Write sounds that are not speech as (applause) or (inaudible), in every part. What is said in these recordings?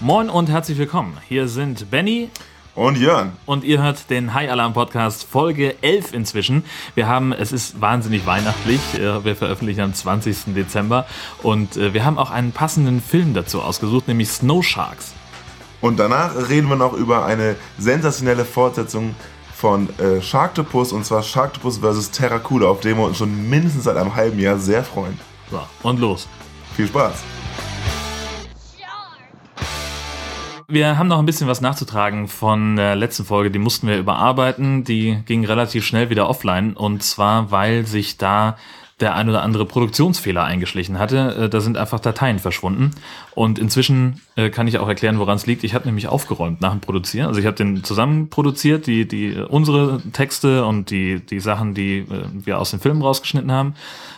Moin und herzlich willkommen. Hier sind Benny und Jörn. Und ihr hört den High Alarm Podcast Folge 11 inzwischen. Wir haben, es ist wahnsinnig weihnachtlich. äh, Wir veröffentlichen am 20. Dezember. Und äh, wir haben auch einen passenden Film dazu ausgesucht, nämlich Snow Sharks. Und danach reden wir noch über eine sensationelle Fortsetzung von äh, Sharktopus und zwar Sharktopus vs. Terracuda, auf den wir uns schon mindestens seit einem halben Jahr sehr freuen. So, und los. Viel Spaß. Wir haben noch ein bisschen was nachzutragen von der letzten Folge. Die mussten wir überarbeiten. Die ging relativ schnell wieder offline. Und zwar, weil sich da der ein oder andere Produktionsfehler eingeschlichen hatte. Äh, Da sind einfach Dateien verschwunden. Und inzwischen äh, kann ich auch erklären, woran es liegt. Ich habe nämlich aufgeräumt nach dem Produzieren. Also ich habe den zusammen produziert, die, die, äh, unsere Texte und die, die Sachen, die wir aus den Filmen rausgeschnitten haben,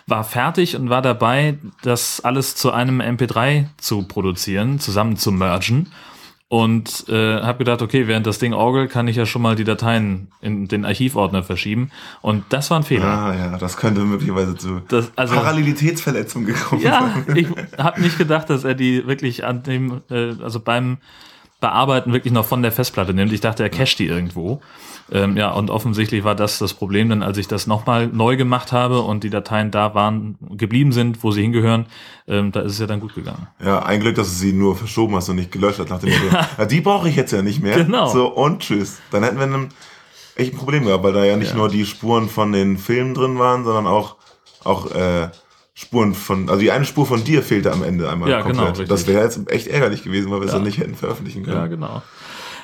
war fertig und war dabei, das alles zu einem MP3 zu produzieren, zusammen zu mergen und äh, habe gedacht, okay, während das Ding orgelt, kann ich ja schon mal die Dateien in den Archivordner verschieben. Und das war ein Fehler. Ah ja, das könnte möglicherweise zu Das, also, Parallelitätsverletzung gekommen ja, sein. ich habe nicht gedacht, dass er die wirklich an dem, äh, also beim Bearbeiten wirklich noch von der Festplatte nimmt. Ich dachte, er cache die irgendwo. Ähm, ja, und offensichtlich war das das Problem, denn als ich das nochmal neu gemacht habe und die Dateien da waren, geblieben sind, wo sie hingehören, ähm, da ist es ja dann gut gegangen. Ja, ein Glück, dass du sie nur verschoben hast und nicht gelöscht hast. Nach dem Motto, (laughs) ja, die brauche ich jetzt ja nicht mehr. Genau. So, und tschüss. Dann hätten wir ein echt ein Problem gehabt, weil da ja nicht Ja. nur die Spuren von den Filmen drin waren, sondern auch, auch äh, Spuren von, also die eine Spur von dir fehlte am Ende einmal Ja, genau, richtig. das wäre jetzt echt ärgerlich gewesen, weil wir es Ja. dann nicht hätten veröffentlichen können. Ja, genau.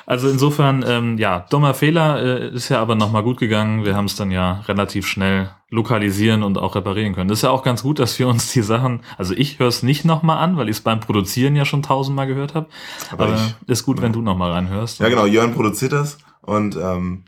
Also insofern, ähm, ja, dummer Fehler äh, ist ja aber nochmal gut gegangen. Wir haben es dann ja relativ schnell lokalisieren und auch reparieren können. Das ist ja auch ganz gut, dass wir uns die Sachen, also ich höre es nicht nochmal an, weil ich es beim Produzieren ja schon tausendmal gehört habe. Aber Aber, ich- ist gut, wenn du nochmal reinhörst. Ja, genau, Jörn produziert das und ähm,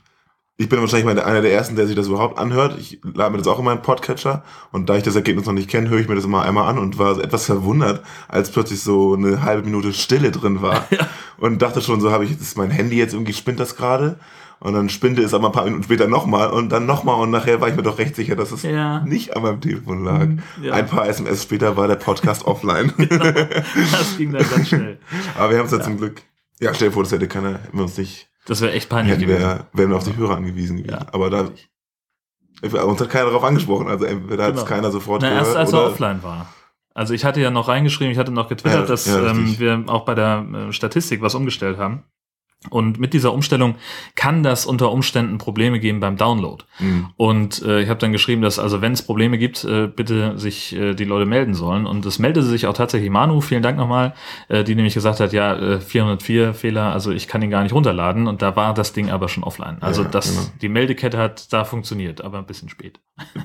ich bin wahrscheinlich der- einer der ersten, der sich das überhaupt anhört. Ich lade mir das auch in meinen Podcatcher und da ich das Ergebnis noch nicht kenne, höre ich mir das immer einmal an und war etwas verwundert, als plötzlich so eine halbe Minute Stille drin war (laughs) und dachte schon, so habe ich jetzt mein Handy jetzt irgendwie spinnt das gerade und dann spinte es aber ein paar Minuten später nochmal und dann nochmal und nachher war ich mir doch recht sicher, dass es Ja. nicht an meinem Telefon lag. Ja. Ein paar SMS später war der Podcast (laughs) offline. Das ging dann ganz schnell. aber wir haben es ja zum Glück. Ja, stell dir vor, das hätte keiner, hätten wir uns nicht Das wäre echt peinlich gewesen. wir, wären wir auf die Hörer angewiesen gewesen. Ja. Aber da uns hat keiner darauf angesprochen. Also entweder hat es Genau. keiner sofort Na, erst gehört als er offline war. Also ich hatte ja noch reingeschrieben, ich hatte noch getwittert, Ja, dass ja, ähm, wir auch bei der äh, Statistik was umgestellt haben. Und mit dieser Umstellung kann das unter Umständen Probleme geben beim Download. Mhm. Und äh, ich habe dann geschrieben, dass also wenn es Probleme gibt, äh, bitte sich äh, die Leute melden sollen. Und es meldete sich auch tatsächlich Manu, vielen Dank nochmal, äh, die nämlich gesagt hat, ja, äh, 404 Fehler, also ich kann ihn gar nicht runterladen. Und da war das Ding aber schon offline. Also Ja, das, genau. die Meldekette hat da funktioniert, aber ein bisschen spät.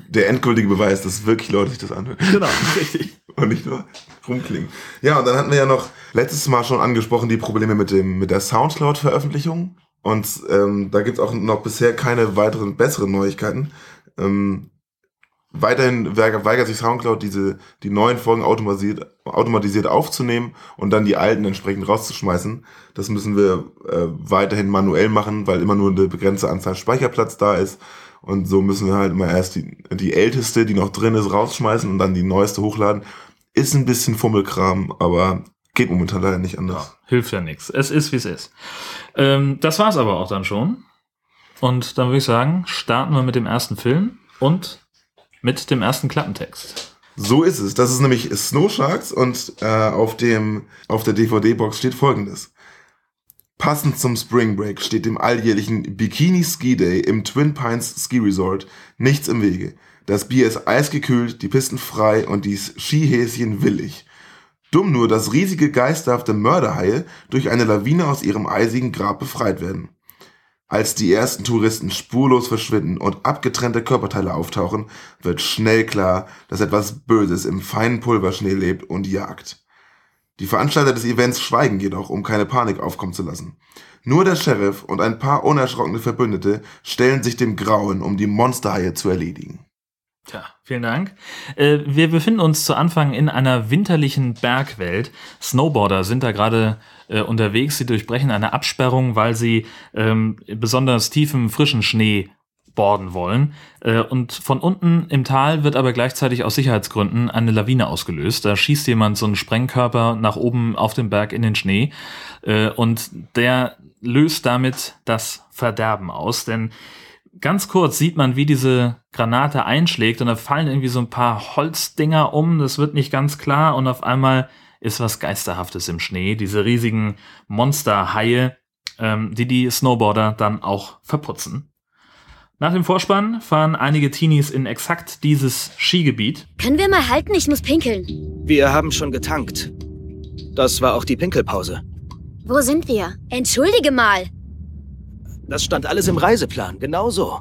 der endgültige Beweis, dass wirklich Leute sich das anhören Genau, richtig. (laughs) und nicht nur rumklingen. Ja, und dann hatten wir ja noch letztes Mal schon angesprochen die Probleme mit dem mit der Soundcloud-Veröffentlichung. Und ähm, da gibt's auch noch bisher keine weiteren besseren Neuigkeiten. Ähm, weiterhin weigert, weigert sich Soundcloud, diese die neuen Folgen automatisiert, automatisiert aufzunehmen und dann die alten entsprechend rauszuschmeißen. Das müssen wir äh, weiterhin manuell machen, weil immer nur eine begrenzte Anzahl Speicherplatz da ist. Und so müssen wir halt immer erst die, die älteste, die noch drin ist, rausschmeißen und dann die neueste hochladen. Ist ein bisschen Fummelkram, aber geht momentan leider nicht anders. Hilft ja nichts. Es ist, wie es ist. Ähm, das war's aber auch dann schon. Und dann würde ich sagen, starten wir mit dem ersten Film und mit dem ersten Klappentext. So ist es. Das ist nämlich Snow Sharks und äh, auf dem auf der DVD-Box steht folgendes. Passend zum Spring Break steht dem alljährlichen Bikini Ski Day im Twin Pines Ski Resort nichts im Wege. Das Bier ist eisgekühlt, die Pisten frei und die Skihäschen willig. Dumm nur, dass riesige geisterhafte Mörderhaie durch eine Lawine aus ihrem eisigen Grab befreit werden. Als die ersten Touristen spurlos verschwinden und abgetrennte Körperteile auftauchen, wird schnell klar, dass etwas Böses im feinen Pulverschnee lebt und jagt. Die Veranstalter des Events schweigen jedoch, um keine Panik aufkommen zu lassen. Nur der Sheriff und ein paar unerschrockene Verbündete stellen sich dem Grauen, um die Monsterhaie zu erledigen. Tja, vielen Dank. Äh, wir befinden uns zu Anfang in einer winterlichen Bergwelt. Snowboarder sind da gerade äh, unterwegs. Sie durchbrechen eine Absperrung, weil sie ähm, besonders tiefen, frischen Schnee ausborden wollen. Äh, und von unten im Tal wird aber gleichzeitig aus Sicherheitsgründen eine Lawine ausgelöst. Da schießt jemand so einen Sprengkörper nach oben auf den Berg in den Schnee. Und der löst damit das Verderben aus. Denn ganz kurz sieht man, wie diese Granate einschlägt und da fallen irgendwie so ein paar Holzdinger um. Das wird nicht ganz klar und auf einmal ist was Geisterhaftes im Schnee. Diese riesigen Monsterhaie, ähm, die die Snowboarder dann auch verputzen. Nach dem Vorspann fahren einige Teenies in exakt dieses Skigebiet. Können wir mal halten? Ich muss pinkeln. Wir haben schon getankt. Das war auch die Pinkelpause. Wo sind wir? Entschuldige mal. Das stand alles im Reiseplan, genauso.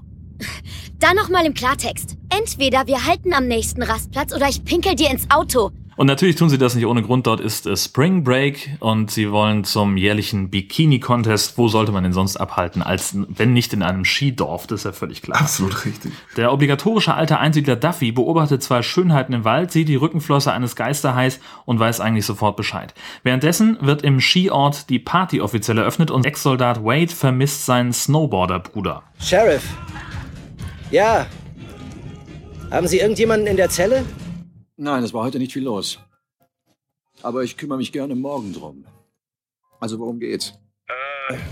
Dann noch mal im Klartext. Entweder wir halten am nächsten Rastplatz oder ich pinkel dir ins Auto. Und natürlich tun sie das nicht ohne Grund. Dort ist äh, Spring Break und sie wollen zum jährlichen Bikini-Contest. Wo sollte man denn sonst abhalten, als wenn nicht in einem Skidorf? Das ist ja völlig klar. Absolut richtig. Der obligatorische alte Einsiedler Duffy beobachtet zwei Schönheiten im Wald, sieht die Rückenflosse eines Geisterhais und weiß eigentlich sofort Bescheid. Währenddessen wird im Skiort die Party offiziell eröffnet und Ex-Soldat Wade vermisst seinen Snowboarder-Bruder. Sheriff. Ja. Haben Sie irgendjemanden in der Zelle? Nein, es war heute nicht viel los. Aber ich kümmere mich gerne morgen drum. Also worum geht's?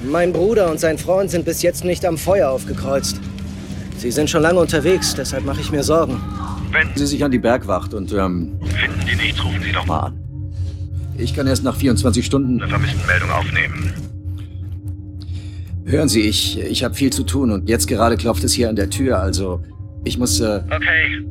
Mein Bruder und sein Freund sind bis jetzt nicht am Feuer aufgekreuzt. Sie sind schon lange unterwegs, deshalb mache ich mir Sorgen. Wenden Sie sich an die Bergwacht und ähm, Finden die nichts, rufen Sie doch mal. mal an. Ich kann erst nach 24 Stunden. Eine Vermisstenmeldung aufnehmen. Hören Sie, ich, ich habe viel zu tun und jetzt gerade klopft es hier an der Tür, also ich muss. Äh, Okay.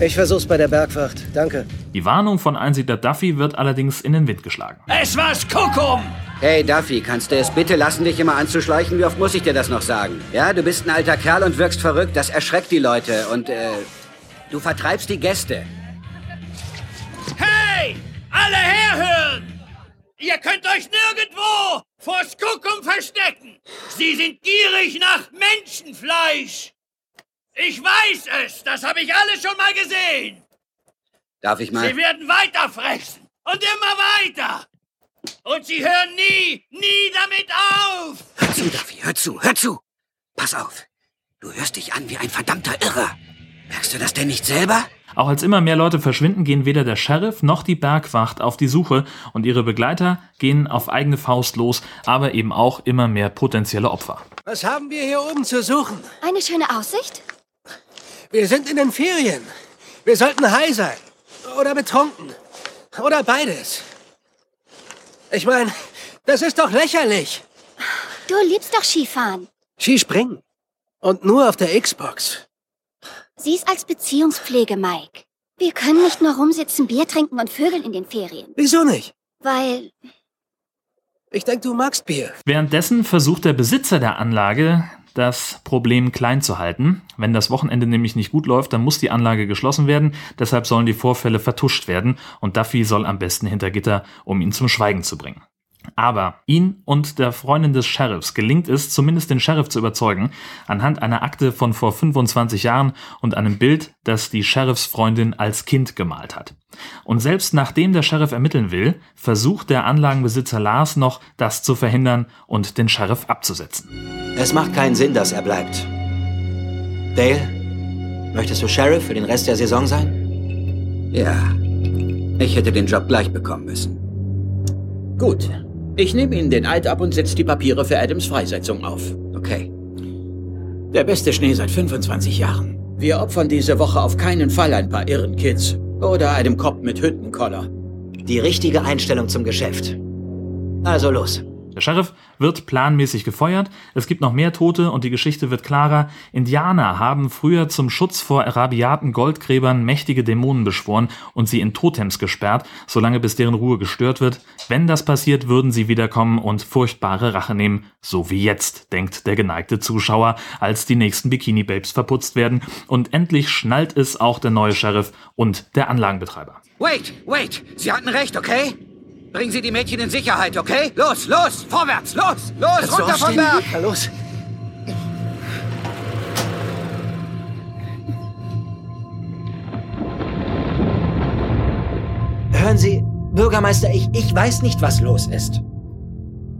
Ich versuch's bei der Bergwacht. Danke. Die Warnung von Einsiedler Duffy wird allerdings in den Wind geschlagen. Es war's Kuckuck! Hey Duffy, kannst du es bitte lassen, dich immer anzuschleichen? Wie oft muss ich dir das noch sagen? Ja, du bist ein alter Kerl und wirkst verrückt. Das erschreckt die Leute und äh, du vertreibst die Gäste. Hey! Alle herhören! Ihr könnt euch nirgendwo vor Skuckum verstecken! Sie sind gierig nach Menschenfleisch! Ich weiß es! Das habe ich alles schon mal gesehen! Darf ich mal? Sie werden weiter fressen! Und immer weiter! Und sie hören nie, nie damit auf! Hör zu, Duffy, hör zu, hör zu. Pass auf. Du hörst dich an wie ein verdammter Irrer. Merkst du das denn nicht selber? Auch als immer mehr Leute verschwinden, gehen weder der Sheriff noch die Bergwacht auf die Suche und ihre Begleiter gehen auf eigene Faust los, aber eben auch immer mehr potenzielle Opfer. Was haben wir hier oben zu suchen? Eine schöne Aussicht? Wir sind in den Ferien. Wir sollten high sein. Oder betrunken. Oder beides. Ich meine, das ist doch lächerlich. Du liebst doch Skifahren. Skispringen. Und nur auf der Xbox. Sieh's als Beziehungspflege, Mike. Wir können nicht nur rumsitzen, Bier trinken und vögeln in den Ferien. Wieso nicht? Weil Ich denke, du magst Bier. Währenddessen versucht der Besitzer der Anlage, das Problem klein zu halten. Wenn das Wochenende nämlich nicht gut läuft, dann muss die Anlage geschlossen werden. Deshalb sollen die Vorfälle vertuscht werden und Duffy soll am besten hinter Gitter, um ihn zum Schweigen zu bringen. Aber ihn und der Freundin des Sheriffs gelingt es, zumindest den Sheriff zu überzeugen, anhand einer Akte von vor 25 Jahren und einem Bild, das die Sheriffsfreundin als Kind gemalt hat. Und selbst nachdem der Sheriff ermitteln will, versucht der Anlagenbesitzer Lars noch, das zu verhindern und den Sheriff abzusetzen. Es macht keinen Sinn, dass er bleibt. Dale, möchtest du Sheriff für den Rest der Saison sein? Ja. Ich hätte den Job gleich bekommen müssen. Gut. Ich nehme Ihnen den Eid ab und setze die Papiere für Adams Freisetzung auf. Okay. Der beste Schnee seit 25 Jahren. Wir opfern diese Woche auf keinen Fall ein paar irren Kids. Oder einem Kopf mit Hüttenkoller. Die richtige Einstellung zum Geschäft. Also los. Der Sheriff wird planmäßig gefeuert, es gibt noch mehr Tote und die Geschichte wird klarer. Indianer haben früher zum Schutz vor rabiaten Goldgräbern mächtige Dämonen beschworen und sie in Totems gesperrt, solange bis deren Ruhe gestört wird. Wenn das passiert, würden sie wiederkommen und furchtbare Rache nehmen, so wie jetzt, denkt der geneigte Zuschauer, als die nächsten Bikini-Babes verputzt werden. Und endlich schnallt es auch der neue Sheriff und der Anlagenbetreiber. Wait, wait. Sie hatten recht, okay? Bringen Sie die Mädchen in Sicherheit, okay? Los, los, vorwärts, los, los, Kannst runter vom? Berg! Na los. Hören Sie, Bürgermeister, ich, ich weiß nicht, was los ist.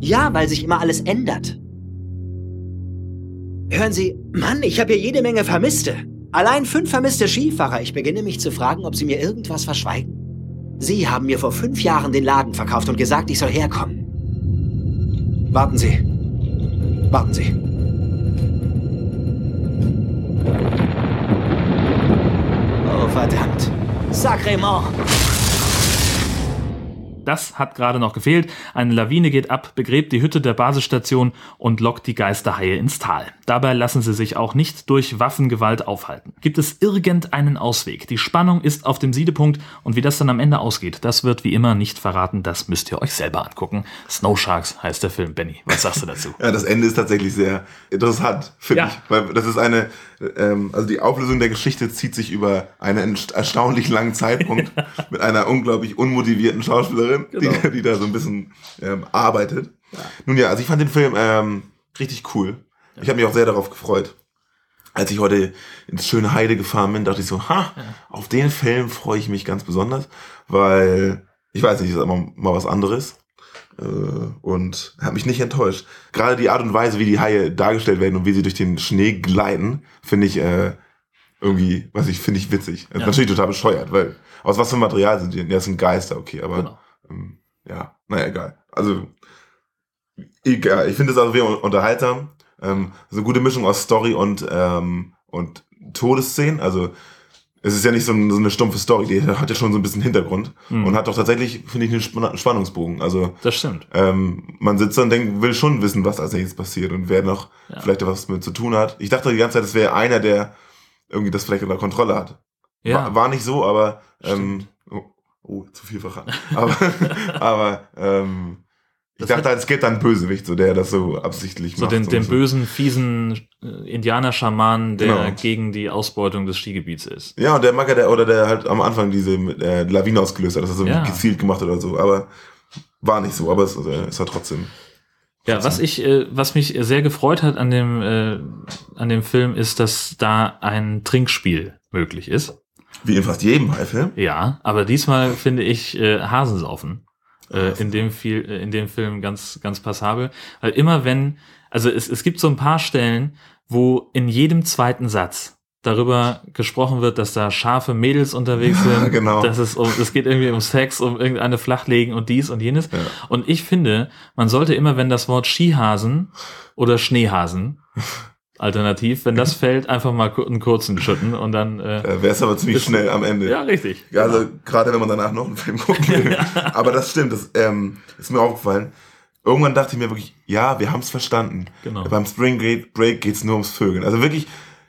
Ja, weil sich immer alles ändert. Hören Sie, Mann, ich habe hier jede Menge Vermisste. Allein fünf vermisste Skifahrer. Ich beginne mich zu fragen, ob Sie mir irgendwas verschweigen. Sie haben mir vor fünf Jahren den Laden verkauft und gesagt, ich soll herkommen. Warten Sie. Warten Sie. Oh, verdammt. Sacrement. Das hat gerade noch gefehlt. Eine Lawine geht ab, begräbt die Hütte der Basisstation und lockt die Geisterhaie ins Tal. Dabei lassen sie sich auch nicht durch Waffengewalt aufhalten. Gibt es irgendeinen Ausweg? Die Spannung ist auf dem Siedepunkt und wie das dann am Ende ausgeht, das wird wie immer nicht verraten. Das müsst ihr euch selber angucken. Snow Sharks heißt der Film. Benny, was sagst du dazu? (laughs) Ja, das Ende ist tatsächlich sehr interessant, finde Ja. ich. Weil das ist eine, ähm, also die Auflösung der Geschichte zieht sich über einen erst- erstaunlich langen Zeitpunkt (laughs) mit einer unglaublich unmotivierten Schauspielerin, Genau. die, die da so ein bisschen ähm, arbeitet. Nun ja, also ich fand den Film ähm, richtig cool. Ich habe mich auch sehr darauf gefreut. Als ich heute ins schöne Heide gefahren bin, dachte ich so, ha, auf den Film freue ich mich ganz besonders, weil ich weiß nicht, ist immer mal was anderes und hat mich nicht enttäuscht. Gerade die Art und Weise, wie die Haie dargestellt werden und wie sie durch den Schnee gleiten, finde ich äh, irgendwie, weiß ich, finde ich witzig. Das ist Ja. natürlich total bescheuert, weil aus was für Material sind die? denn? Ja, das sind Geister, okay, aber Genau. ähm, ja, naja, egal. Also egal. Ich finde es also wieder unterhaltsam. Ähm, so eine gute Mischung aus Story und ähm, und Todesszenen. Also es ist ja nicht so, ein, so eine stumpfe Story, die hat ja schon so ein bisschen Hintergrund Mhm. und hat doch tatsächlich, finde ich, einen Spann- Spannungsbogen. Also Das stimmt. ähm, man sitzt da und denkt, will schon wissen, was als nächstes passiert und wer noch Ja. vielleicht was mit zu tun hat. Ich dachte die ganze Zeit, es wäre einer, der irgendwie das vielleicht unter Kontrolle hat. Ja. War, war nicht so, aber ähm, oh, oh, zu viel verraten. aber (laughs) aber ähm, ich Das dachte halt, es gibt dann Bösewicht, so der das so absichtlich So macht. den, den so. bösen, fiesen äh, Indianer-Schaman, der Genau. gegen die Ausbeutung des Skigebiets ist. Ja, und der Macker, der, oder der halt am Anfang diese äh, Lawine ausgelöst hat, das er so Ja. gezielt gemacht hat oder so, aber war nicht so, aber es, äh, es hat trotzdem. Ja, was ich, äh, was mich sehr gefreut hat an dem, äh, an dem Film ist, dass da ein Trinkspiel möglich ist. Wie in fast jedem Haifilm. Ja, aber diesmal finde ich äh, Hasensaufen äh, in dem viel, äh, in dem Film ganz, ganz passabel. Weil immer wenn, also es, es gibt so ein paar Stellen, wo in jedem zweiten Satz darüber gesprochen wird, dass da scharfe Mädels unterwegs Ja, (laughs) sind. genau. Dass es, um, es geht irgendwie um Sex, um irgendeine Flachlegen und dies und jenes. Ja. Und ich finde, man sollte immer, wenn das Wort Skihasen oder Schneehasen (laughs) alternativ, wenn das (laughs) fällt, einfach mal einen kurzen schütten und dann äh, Äh, Wäre es aber ziemlich schnell am Ende. ja, richtig. Ja, also gerade wenn man danach noch einen Film (laughs) gucken will. Aber das stimmt, das ähm, ist mir aufgefallen. Irgendwann dachte ich mir wirklich, ja, wir haben es verstanden. Genau. Beim Spring Break- Break geht's nur ums Vögeln. Also wirklich,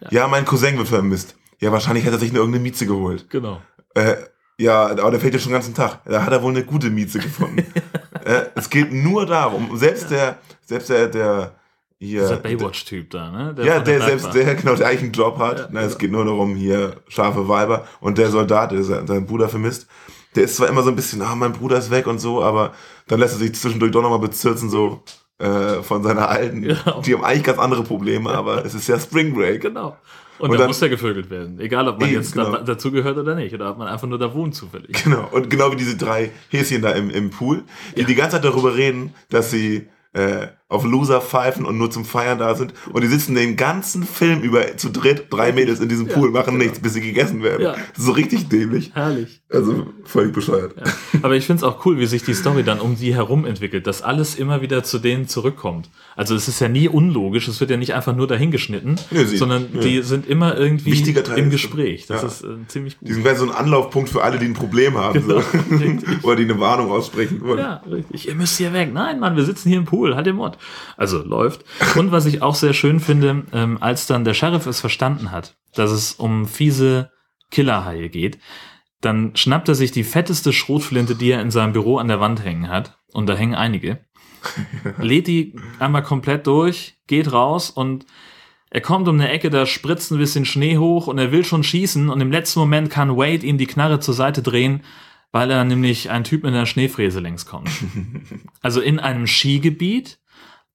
ja. mein Cousin wird vermisst. Ja, wahrscheinlich hat er sich nur irgendeine Mieze geholt. Genau. Äh, ja, aber der fehlt ja schon den ganzen Tag. Da hat er wohl eine gute Mieze gefunden. (laughs) äh, es geht nur darum, selbst der, selbst der, der hier. Dieser Baywatch-Typ da, ne? Der ja, der, Bergbahn. selbst der genau der eigentlich einen Job hat. Ja, Na, es geht nur darum, hier scharfe Weiber und der Soldat, der sein- seinen Bruder vermisst. Der ist zwar immer so ein bisschen, ah, mein Bruder ist weg und so, aber dann lässt er sich zwischendurch doch nochmal bezirzen, so äh, von seiner alten. Genau. Die haben eigentlich ganz andere Probleme, aber es ist ja Spring Break. Genau. Und, Und da dann- muss ja gevögelt werden. Egal, ob man Eben, jetzt genau. da, dazugehört oder nicht. Oder ob man einfach nur da wohnt zufällig. Genau, und genau wie diese drei Häschen da im, im Pool, die die ganze Zeit darüber reden, dass sie äh, auf Loser pfeifen und nur zum Feiern da sind. Und die sitzen den ganzen Film über zu dritt, drei Mädels in diesem Ja, Pool, machen genau. nichts, bis sie gegessen werden. Ja. Das ist so richtig dämlich. Herrlich. Also völlig bescheuert. Ja. Aber ich finde es auch cool, wie sich die Story dann um die herum entwickelt, dass alles immer wieder zu denen zurückkommt. Also es ist ja nie unlogisch, es wird ja nicht einfach nur dahingeschnitten, Ja, sie- sondern die sind immer irgendwie im Gespräch. Das ist äh, ziemlich gut. Die sind so ein Anlaufpunkt für alle, die ein Problem haben. Genau, so. (laughs) Oder die eine Warnung aussprechen wollen. Ja, richtig. Ihr müsst hier weg. Nein, Mann, wir sitzen hier im Pool. Halt den Mord. Also läuft. Und was ich auch sehr schön finde, ähm, als dann der Sheriff es verstanden hat, dass es um fiese Killerhaie geht, dann schnappt er sich die fetteste Schrotflinte, die er in seinem Büro an der Wand hängen hat. Und da hängen einige. (laughs) lädt die einmal komplett durch, geht raus und er kommt um eine Ecke, da spritzt ein bisschen Schnee hoch und er will schon schießen und im letzten Moment kann Wade ihm die Knarre zur Seite drehen, weil er nämlich ein Typ mit einer Schneefräse längs kommt. (laughs) Also in einem Skigebiet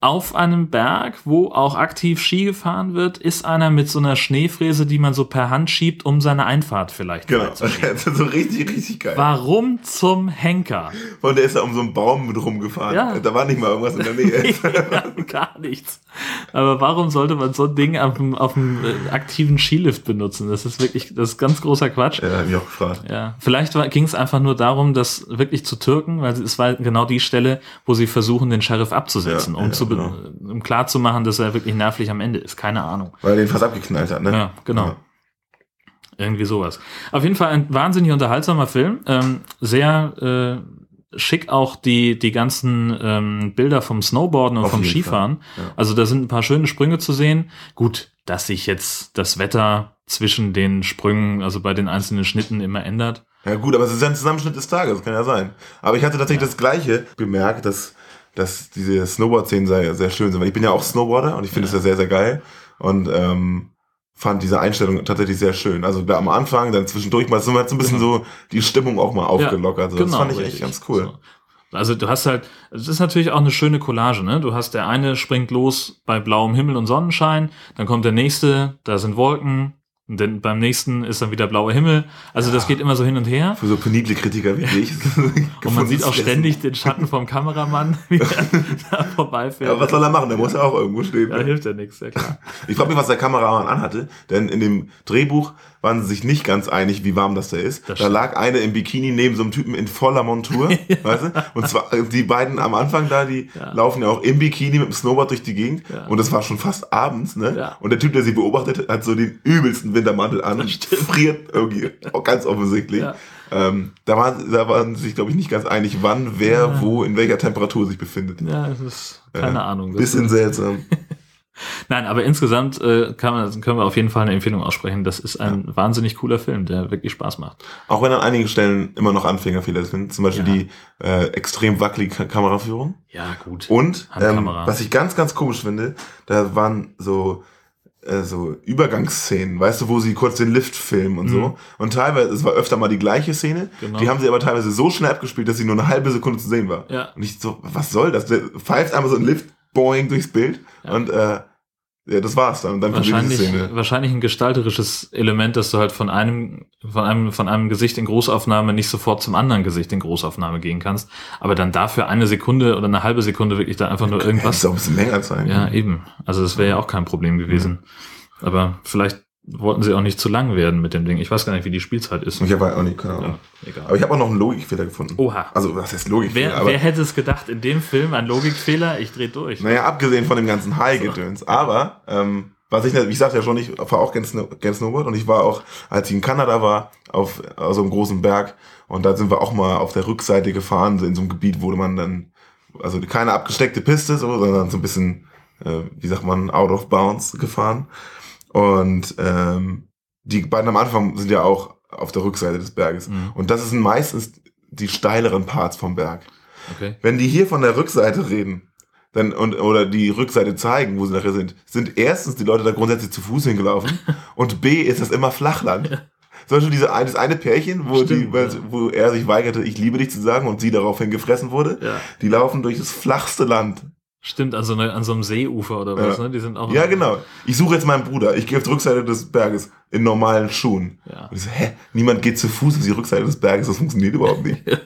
auf einem Berg, wo auch aktiv Ski gefahren wird, ist einer mit so einer Schneefräse, die man so per Hand schiebt, um seine Einfahrt vielleicht Genau. freizuschieben. (laughs) so richtig, richtig geil. Warum zum Henker? Und der ist da um so einen Baum mit rumgefahren. Ja. Da war nicht mal irgendwas in der Nähe. (laughs) ja, gar nichts. Aber warum sollte man so ein Ding auf dem, auf dem äh, aktiven Skilift benutzen? Das ist wirklich, das ist ganz großer Quatsch. ja, hab ich auch gefragt. Ja, vielleicht ging es einfach nur darum, das wirklich zu türken, weil es war genau die Stelle, wo sie versuchen, den Sheriff abzusetzen, Ja, um ja, zu genau. um klar zu machen, dass er wirklich nervlich am Ende ist. Keine Ahnung. Weil er den fast abgeknallt hat, ne? Ja, genau. Ja. Irgendwie sowas. Auf jeden Fall ein wahnsinnig unterhaltsamer Film. Ähm, sehr äh, schick auch die, die ganzen ähm, Bilder vom Snowboarden und Auf vom Skifahren. Ja. Also da sind ein paar schöne Sprünge zu sehen. Gut, dass sich jetzt das Wetter zwischen den Sprüngen, also bei den einzelnen Schnitten immer ändert. Ja gut, aber es ist ja ein Zusammenschnitt des Tages, das kann ja sein. Aber ich hatte tatsächlich das Gleiche bemerkt, dass, dass diese Snowboard-Szenen sehr, sehr schön sind. Weil ich bin ja auch Snowboarder und ich finde es ja sehr, sehr geil. Und ähm, fand diese Einstellung tatsächlich sehr schön. Also da am Anfang, dann zwischendurch mal, halt so ein bisschen so die Stimmung auch mal aufgelockert. So. das fand ich echt ganz cool. So. Also du hast halt, es ist natürlich auch eine schöne Collage, ne? Du hast der eine springt los bei blauem Himmel und Sonnenschein, dann kommt der nächste, da sind Wolken, und dann beim nächsten ist dann wieder blauer Himmel. Also das geht immer so hin und her. Für so penible Kritiker wie ich. (laughs) (laughs) Und man sieht auch ständig den Schatten vom Kameramann, (laughs) wie er da vorbeifährt. Ja, was soll er machen? Der muss ja auch irgendwo stehen. Da hilft ja nichts, ja klar. Ich frage mich, was der Kameramann anhatte, denn in dem Drehbuch waren sie sich nicht ganz einig, wie warm das da ist. Das da lag eine im Bikini neben so einem Typen in voller Montur, (laughs) weißt du? Und zwar äh, die beiden am Anfang da, die Ja. laufen ja auch im Bikini mit dem Snowboard durch die Gegend Ja. und es war schon fast abends, ne? Ja. Und der Typ, der sie beobachtet, hat so den übelsten Wintermantel an und friert irgendwie, auch ganz offensichtlich. Ähm, da, waren, da waren sie sich, glaube ich, nicht ganz einig, wann, wer, wo, in welcher Temperatur sich befindet. Ja, das ist keine Ja. Ahnung. Das Bisschen seltsam. (laughs) Nein, aber insgesamt äh, kann man, können wir auf jeden Fall eine Empfehlung aussprechen. Das ist ein wahnsinnig cooler Film, der wirklich Spaß macht. Auch wenn an einigen Stellen immer noch Anfängerfehler sind, zum Beispiel Ja. die äh, extrem wackelige Ka- Kameraführung. Ja, gut. Und ähm, was ich ganz, ganz komisch finde, da waren so äh, so Übergangsszenen, weißt du, wo sie kurz den Lift filmen und Mhm. so. Und teilweise, es war öfter mal die gleiche Szene, Genau. die haben sie aber teilweise so schnell abgespielt, dass sie nur eine halbe Sekunde zu sehen war. Ja. Und ich so, was soll das? Der pfeift einmal so ein Lift, boing, durchs Bild Ja. und äh, ja, das war's dann. Dann wahrscheinlich, wahrscheinlich ein gestalterisches Element, dass du halt von einem, von einem, von einem Gesicht in Großaufnahme nicht sofort zum anderen Gesicht in Großaufnahme gehen kannst, aber dann dafür eine Sekunde oder eine halbe Sekunde wirklich da einfach nur Ja, irgendwas. das auch ein bisschen länger sein. Ja, eben. Also das wäre ja auch kein Problem gewesen. Aber vielleicht wollten sie auch nicht zu lang werden mit dem Ding. Ich weiß gar nicht, wie die Spielzeit ist. Ich habe auch nicht, keine Ahnung. Ja, egal. Aber ich habe auch noch einen Logikfehler gefunden. Oha. Also, was heißt Logikfehler? Wer, wer hätte es gedacht, in dem Film ein Logikfehler? Ich dreh durch. naja, abgesehen von dem ganzen High-Gedöns. Aber, ähm, was ich, ich sagte ja schon, ich fahre auch gern Snowboard und ich war auch, als ich in Kanada war, auf so einem großen Berg und da sind wir auch mal auf der Rückseite gefahren, so in so einem Gebiet, wo man dann, also keine abgesteckte Piste, so, sondern so ein bisschen, äh, wie sagt man, out of bounds gefahren. Und ähm, die beiden am Anfang sind ja auch auf der Rückseite des Berges. Mhm. Und das sind meistens die steileren Parts vom Berg. Okay. Wenn die hier von der Rückseite reden, dann, und, oder die Rückseite zeigen, wo sie nachher sind, sind erstens die Leute da grundsätzlich zu Fuß hingelaufen (laughs) und B ist das immer Flachland. Zum Beispiel diese, das eine Pärchen, wo, die, Stimmt, ja. wo er sich weigerte, ich liebe dich zu sagen und sie daraufhin gefressen wurde, Ja. die laufen durch das flachste Land. Stimmt, an so, eine, an so einem Seeufer oder was, Ja. ne? Die sind auch. Ja, genau. Ich suche jetzt meinen Bruder. Ich gehe auf die Rückseite des Berges in normalen Schuhen. Ja. Und ich so, hä? Niemand geht zu Fuß auf die Rückseite des Berges. Das funktioniert überhaupt nicht. (laughs) äh,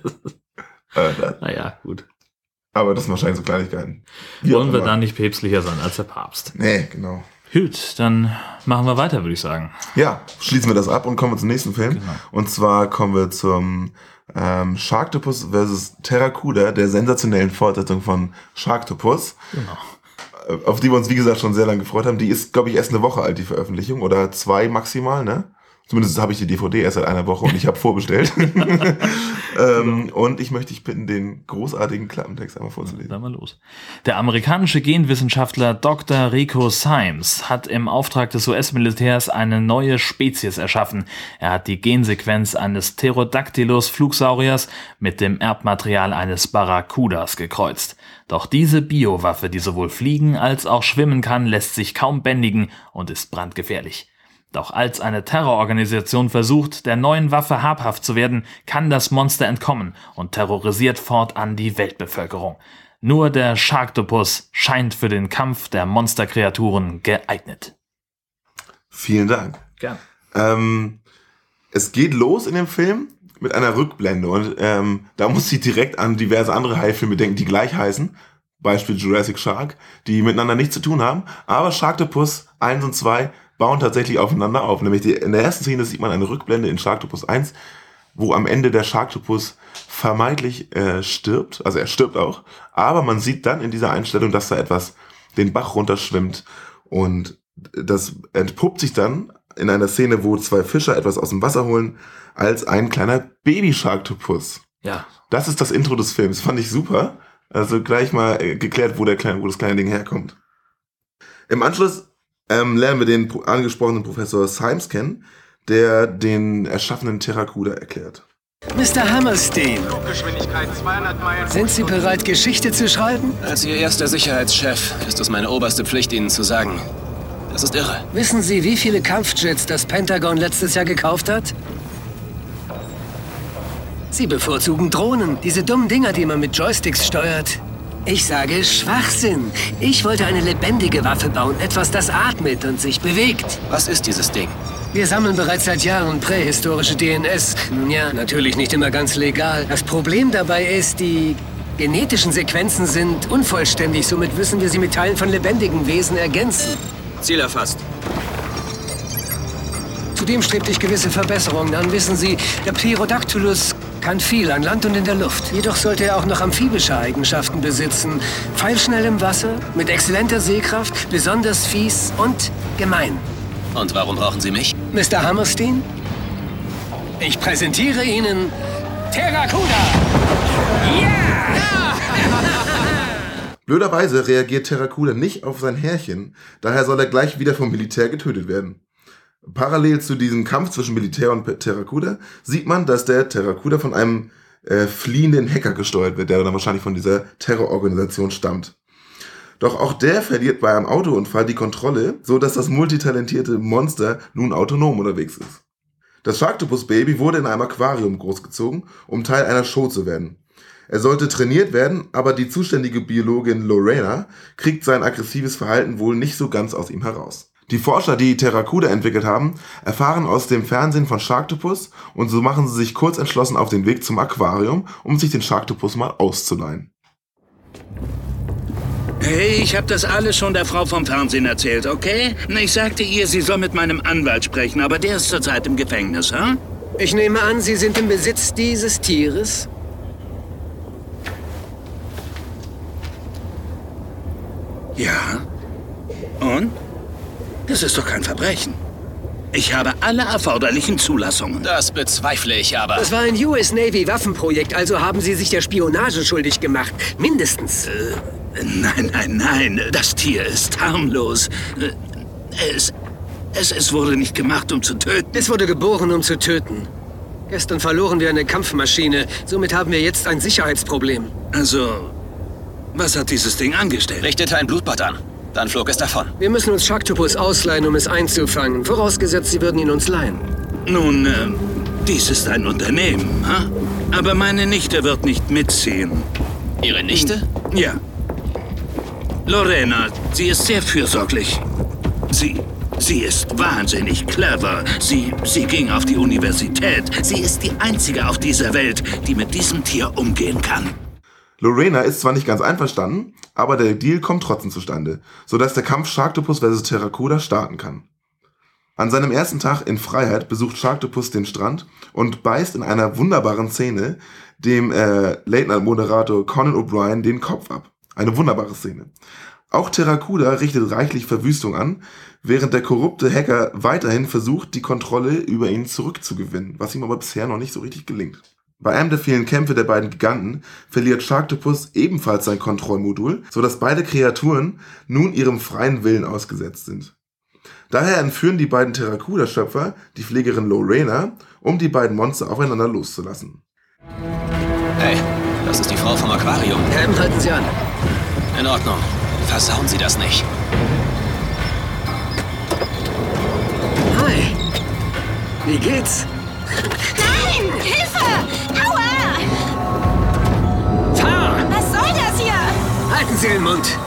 das- Naja, gut. aber das sind wahrscheinlich so Kleinigkeiten. Wie Wollen wir da nicht päpstlicher sein als der Papst? Nee, genau. Gut, dann machen wir weiter, würde ich sagen. Ja, schließen wir das ab und kommen wir zum nächsten Film. Genau. Und zwar kommen wir zum ähm, Sharktopus vs. Terracuda, der sensationellen Fortsetzung von Sharktopus, Genau. äh, auf die wir uns, wie gesagt, schon sehr lange gefreut haben. Die ist, glaube ich, erst eine Woche alt, die Veröffentlichung, oder zwei maximal, ne? Zumindest habe ich die DVD erst seit einer Woche und ich habe vorbestellt. (laughs) ähm, und ich möchte dich bitten, den großartigen Klappentext einmal vorzulesen. Dann mal los. Der amerikanische Genwissenschaftler Dr. Rico Symes hat im Auftrag des US-Militärs eine neue Spezies erschaffen. Er hat die Gensequenz eines Pterodactylus Flugsauriers mit dem Erbmaterial eines Barracudas gekreuzt. Doch diese Biowaffe, die sowohl fliegen als auch schwimmen kann, lässt sich kaum bändigen und ist brandgefährlich. Doch als eine Terrororganisation versucht, der neuen Waffe habhaft zu werden, kann das Monster entkommen und terrorisiert fortan die Weltbevölkerung. Nur der Sharktopus scheint für den Kampf der Monsterkreaturen geeignet. Vielen Dank. Gern. Ähm, es geht los in dem Film mit einer Rückblende und ähm, da muss ich direkt an diverse andere Haifilme denken, die gleich heißen. Beispiel Jurassic Shark, die miteinander nichts zu tun haben. Aber Sharktopus 1 und 2 bauen tatsächlich aufeinander auf. Nämlich die, in der ersten Szene sieht man eine Rückblende in Sharktopus 1, wo am Ende der Sharktopus vermeintlich äh, stirbt. Also er stirbt auch. Aber man sieht dann in dieser Einstellung, dass da etwas den Bach runterschwimmt. Und das entpuppt sich dann in einer Szene, wo zwei Fischer etwas aus dem Wasser holen, als ein kleiner Baby-Sharktopus. Ja. Das ist das Intro des Films. Fand ich super. Also gleich mal äh, geklärt, wo, der kleine, wo das kleine Ding herkommt. Im Anschluss ähm, lernen wir den pro- angesprochenen Professor Symes kennen, der den erschaffenen Terrakuda erklärt. Mr. Hammerstein, sind Sie bereit, Geschichte zu schreiben? Als Ihr erster Sicherheitschef ist es meine oberste Pflicht, Ihnen zu sagen. Das ist irre. Wissen Sie, wie viele Kampfjets das Pentagon letztes Jahr gekauft hat? Sie bevorzugen Drohnen, diese dummen Dinger, die man mit Joysticks steuert. Ich sage Schwachsinn. Ich wollte eine lebendige Waffe bauen, etwas, das atmet und sich bewegt. Was ist dieses Ding? Wir sammeln bereits seit Jahren prähistorische DNS. Nun ja, natürlich nicht immer ganz legal. Das Problem dabei ist, die genetischen Sequenzen sind unvollständig. Somit müssen wir sie mit Teilen von lebendigen Wesen ergänzen. Ziel erfasst. Zudem strebt ich gewisse Verbesserungen an. Wissen Sie, der Pterodactylus kann viel an Land und in der Luft. Jedoch sollte er auch noch amphibische Eigenschaften besitzen. Pfeilschnell im Wasser, mit exzellenter Sehkraft, besonders fies und gemein. Und warum brauchen Sie mich? Mr. Hammerstein? Ich präsentiere Ihnen Terracuda! Blöderweise reagiert Terrakuda nicht auf sein Härchen, daher soll er gleich wieder vom Militär getötet werden. Parallel zu diesem Kampf zwischen Militär und Terrakuda sieht man, dass der Terrakuda von einem äh, fliehenden Hacker gesteuert wird, der dann wahrscheinlich von dieser Terrororganisation stammt. Doch auch der verliert bei einem Autounfall die Kontrolle, so dass das multitalentierte Monster nun autonom unterwegs ist. Das Sharktopus Baby wurde in einem Aquarium großgezogen, um Teil einer Show zu werden. Er sollte trainiert werden, aber die zuständige Biologin Lorena kriegt sein aggressives Verhalten wohl nicht so ganz aus ihm heraus. Die Forscher, die Terrakuda entwickelt haben, erfahren aus dem Fernsehen von Sharktopus und so machen sie sich kurz entschlossen auf den Weg zum Aquarium, um sich den Sharktopus mal auszuleihen. Hey, ich habe das alles schon der Frau vom Fernsehen erzählt, okay? Ich sagte ihr, sie soll mit meinem Anwalt sprechen, aber der ist zurzeit im Gefängnis, hä? Ich nehme an, Sie sind im Besitz dieses Tieres? Ja. Und? Das ist doch kein Verbrechen. Ich habe alle erforderlichen Zulassungen. Das bezweifle ich aber. Das war ein US Navy Waffenprojekt, also haben Sie sich der Spionage schuldig gemacht. Mindestens. Äh, nein, nein, nein. Das Tier ist harmlos. Äh, Es, es, es wurde nicht gemacht, um zu töten. Es wurde geboren, um zu töten. Gestern verloren wir eine Kampfmaschine. Somit haben wir jetzt ein Sicherheitsproblem. Also, was hat dieses Ding angestellt? Richtete ein Blutbad an. Dann flog es davon. Wir müssen uns Sharktopus ausleihen, um es einzufangen. Vorausgesetzt, Sie würden ihn uns leihen. Nun, äh, dies ist ein Unternehmen, ha? aber meine Nichte wird nicht mitziehen. Ihre Nichte? Ja. Lorena, sie ist sehr fürsorglich. Sie, sie ist wahnsinnig clever. Sie, sie ging auf die Universität. Sie ist die einzige auf dieser Welt, die mit diesem Tier umgehen kann. Lorena ist zwar nicht ganz einverstanden, aber der Deal kommt trotzdem zustande, sodass der Kampf Sharktopus vs. Terrakuda starten kann. An seinem ersten Tag in Freiheit besucht Sharktopus den Strand und beißt in einer wunderbaren Szene dem äh, Late-Night-Moderator Conan O'Brien den Kopf ab. Eine wunderbare Szene. Auch Terrakuda richtet reichlich Verwüstung an, während der korrupte Hacker weiterhin versucht, die Kontrolle über ihn zurückzugewinnen, was ihm aber bisher noch nicht so richtig gelingt. Bei einem der vielen Kämpfe der beiden Giganten verliert Sharktopus ebenfalls sein Kontrollmodul, sodass beide Kreaturen nun ihrem freien Willen ausgesetzt sind. Daher entführen die beiden Terrakuda-Schöpfer die Pflegerin Lorena, um die beiden Monster aufeinander loszulassen. Hey, das ist die Frau vom Aquarium. Ham, halten Sie an. In Ordnung. Versauen Sie das nicht. Hi. Wie geht's? Halten Sie den Mund.